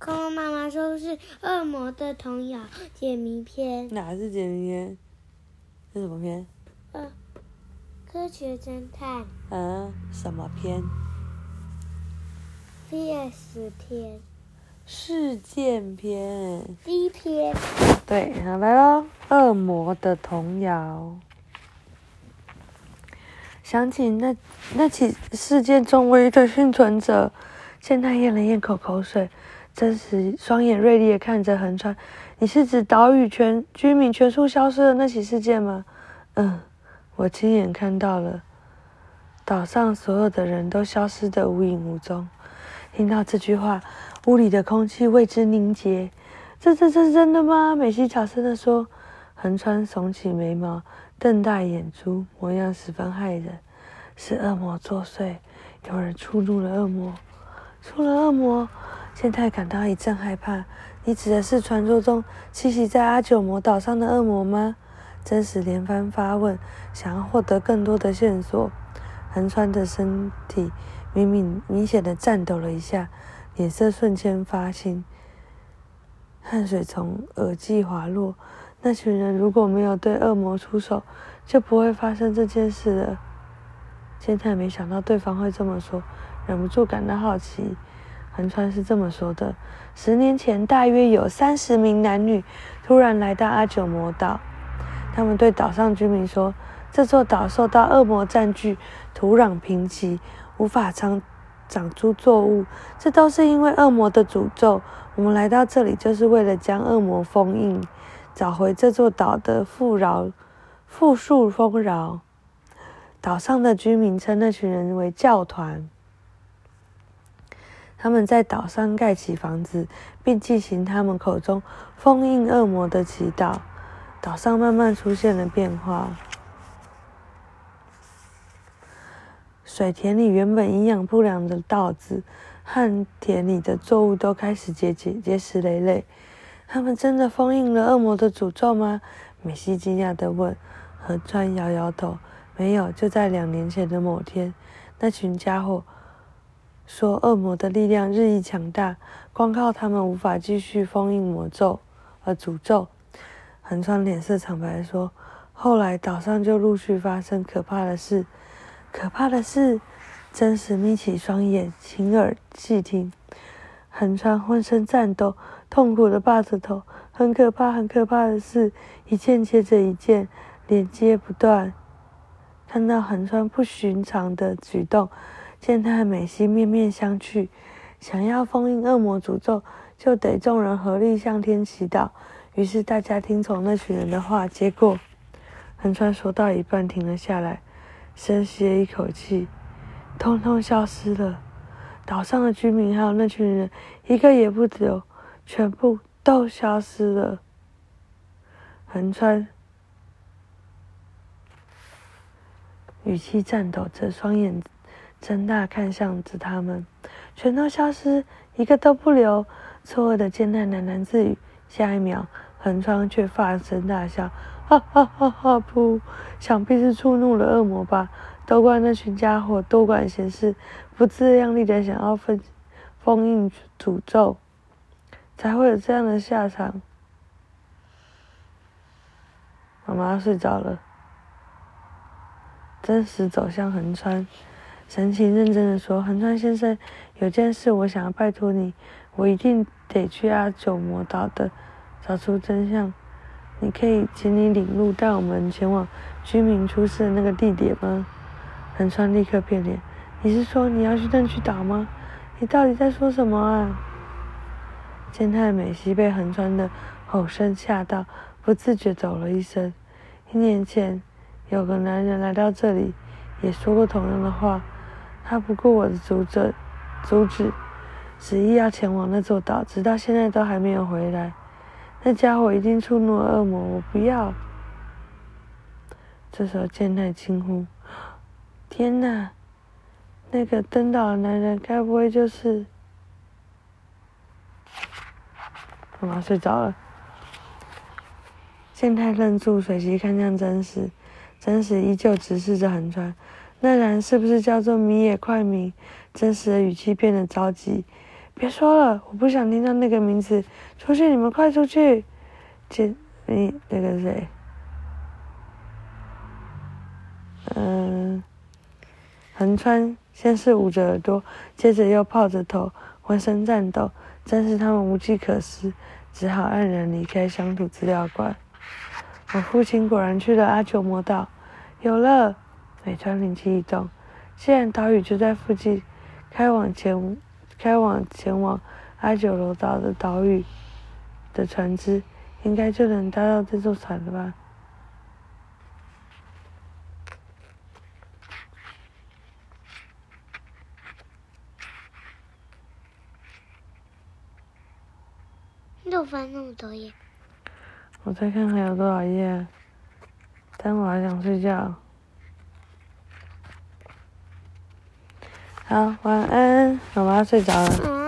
恐龙妈妈说是恶魔的童谣解谜篇。哪是解谜篇？是什么篇？呃，科学侦探嗯，什么篇？VS 篇事件篇。第一篇。对，好来喽，恶魔的童谣。想起那那起事件中唯一的幸存者，现在咽了咽口口水，真实双眼锐利的看着横川。你是指岛屿全居民全数消失的那起事件吗？嗯，我亲眼看到了，岛上所有的人都消失得无影无踪。听到这句话，屋里的空气为之凝结。这这这是真的吗？美希小声地说。横川耸起眉毛，瞪大眼珠，模样十分骇人。是恶魔作祟，有人触怒了恶魔，触了恶魔。健太感到一阵害怕。你指的是传说中栖息在阿九魔岛上的恶魔吗？真实连番发问，想要获得更多的线索。横川的身体明明明显的颤抖了一下，脸色瞬间发青。汗水从耳际滑落。那群人如果没有对恶魔出手，就不会发生这件事了。健太没想到对方会这么说，忍不住感到好奇。横川是这么说的：十年前，大约有三十名男女突然来到阿九魔岛，他们对岛上居民说，这座岛受到恶魔占据，土壤贫瘠，无法长长出作物，这都是因为恶魔的诅咒。我们来到这里就是为了将恶魔封印。找回这座岛的富饶、富庶丰饶。岛上的居民称那群人为教团。他们在岛上盖起房子，并进行他们口中封印恶魔的祈祷。岛上慢慢出现了变化。水田里原本营养不良的稻子和田里的作物都开始结结结实累累。他们真的封印了恶魔的诅咒吗？美希惊讶地问。河川摇摇头，没有。就在两年前的某天，那群家伙说恶魔的力量日益强大，光靠他们无法继续封印魔咒，而诅咒。横川脸色惨白说：“后来岛上就陆续发生可怕的事，可怕的事。”真实眯起双眼，倾耳细听。横川浑身颤抖。痛苦的抱着头，很可怕，很可怕的事，一件接着一件，连接不断。看到横川不寻常的举动，见他和美希面面相觑。想要封印恶魔诅咒，就得众人合力向天祈祷。于是大家听从那群人的话。结果，横川说到一半停了下来，深吸了一口气，通通消失了。岛上的居民还有那群人，一个也不留。全部都消失了。横川语气颤抖着，双眼睁大看向着他们，全都消失，一个都不留。错愕的健太喃喃自语。下一秒，横川却放声大笑：“哈哈哈哈！噗，想必是触怒了恶魔吧？都怪那群家伙多管闲事，不自量力的想要封封印诅咒。”才会有这样的下场。妈妈睡着了，真实走向横川，神情认真的说：“横川先生，有件事我想要拜托你，我一定得去阿九魔岛的，找出真相。你可以请你领路带我们前往居民出事的那个地点吗？”横川立刻变脸：“你是说你要去那去岛吗？你到底在说什么啊？”健太美希被横川的吼声吓到，不自觉走了一声。一年前，有个男人来到这里，也说过同样的话。他不顾我的阻止，阻止，执意要前往那座岛，直到现在都还没有回来。那家伙一定触怒了恶魔，我不要！这时候，健太惊呼：“天哪！那个登岛的男人，该不会就是……”妈妈睡着了，健太愣住，随即看向真实，真实依旧直视着横川。那人是不是叫做米野快明？真实的语气变得着急，别说了，我不想听到那个名字。出去，你们快出去！接你那个谁？嗯，横川先是捂着耳朵，接着又抱着头，浑身颤抖。真是他们无计可施，只好黯然离开乡土资料馆。我父亲果然去了阿久魔岛。有了，美川灵机一动，既然岛屿就在附近，开往前开往前往阿九楼岛的岛屿的船只，应该就能搭到这座船了吧？又翻那么多页，我再看还有多少页，但我还想睡觉。好，晚安，妈妈睡着了。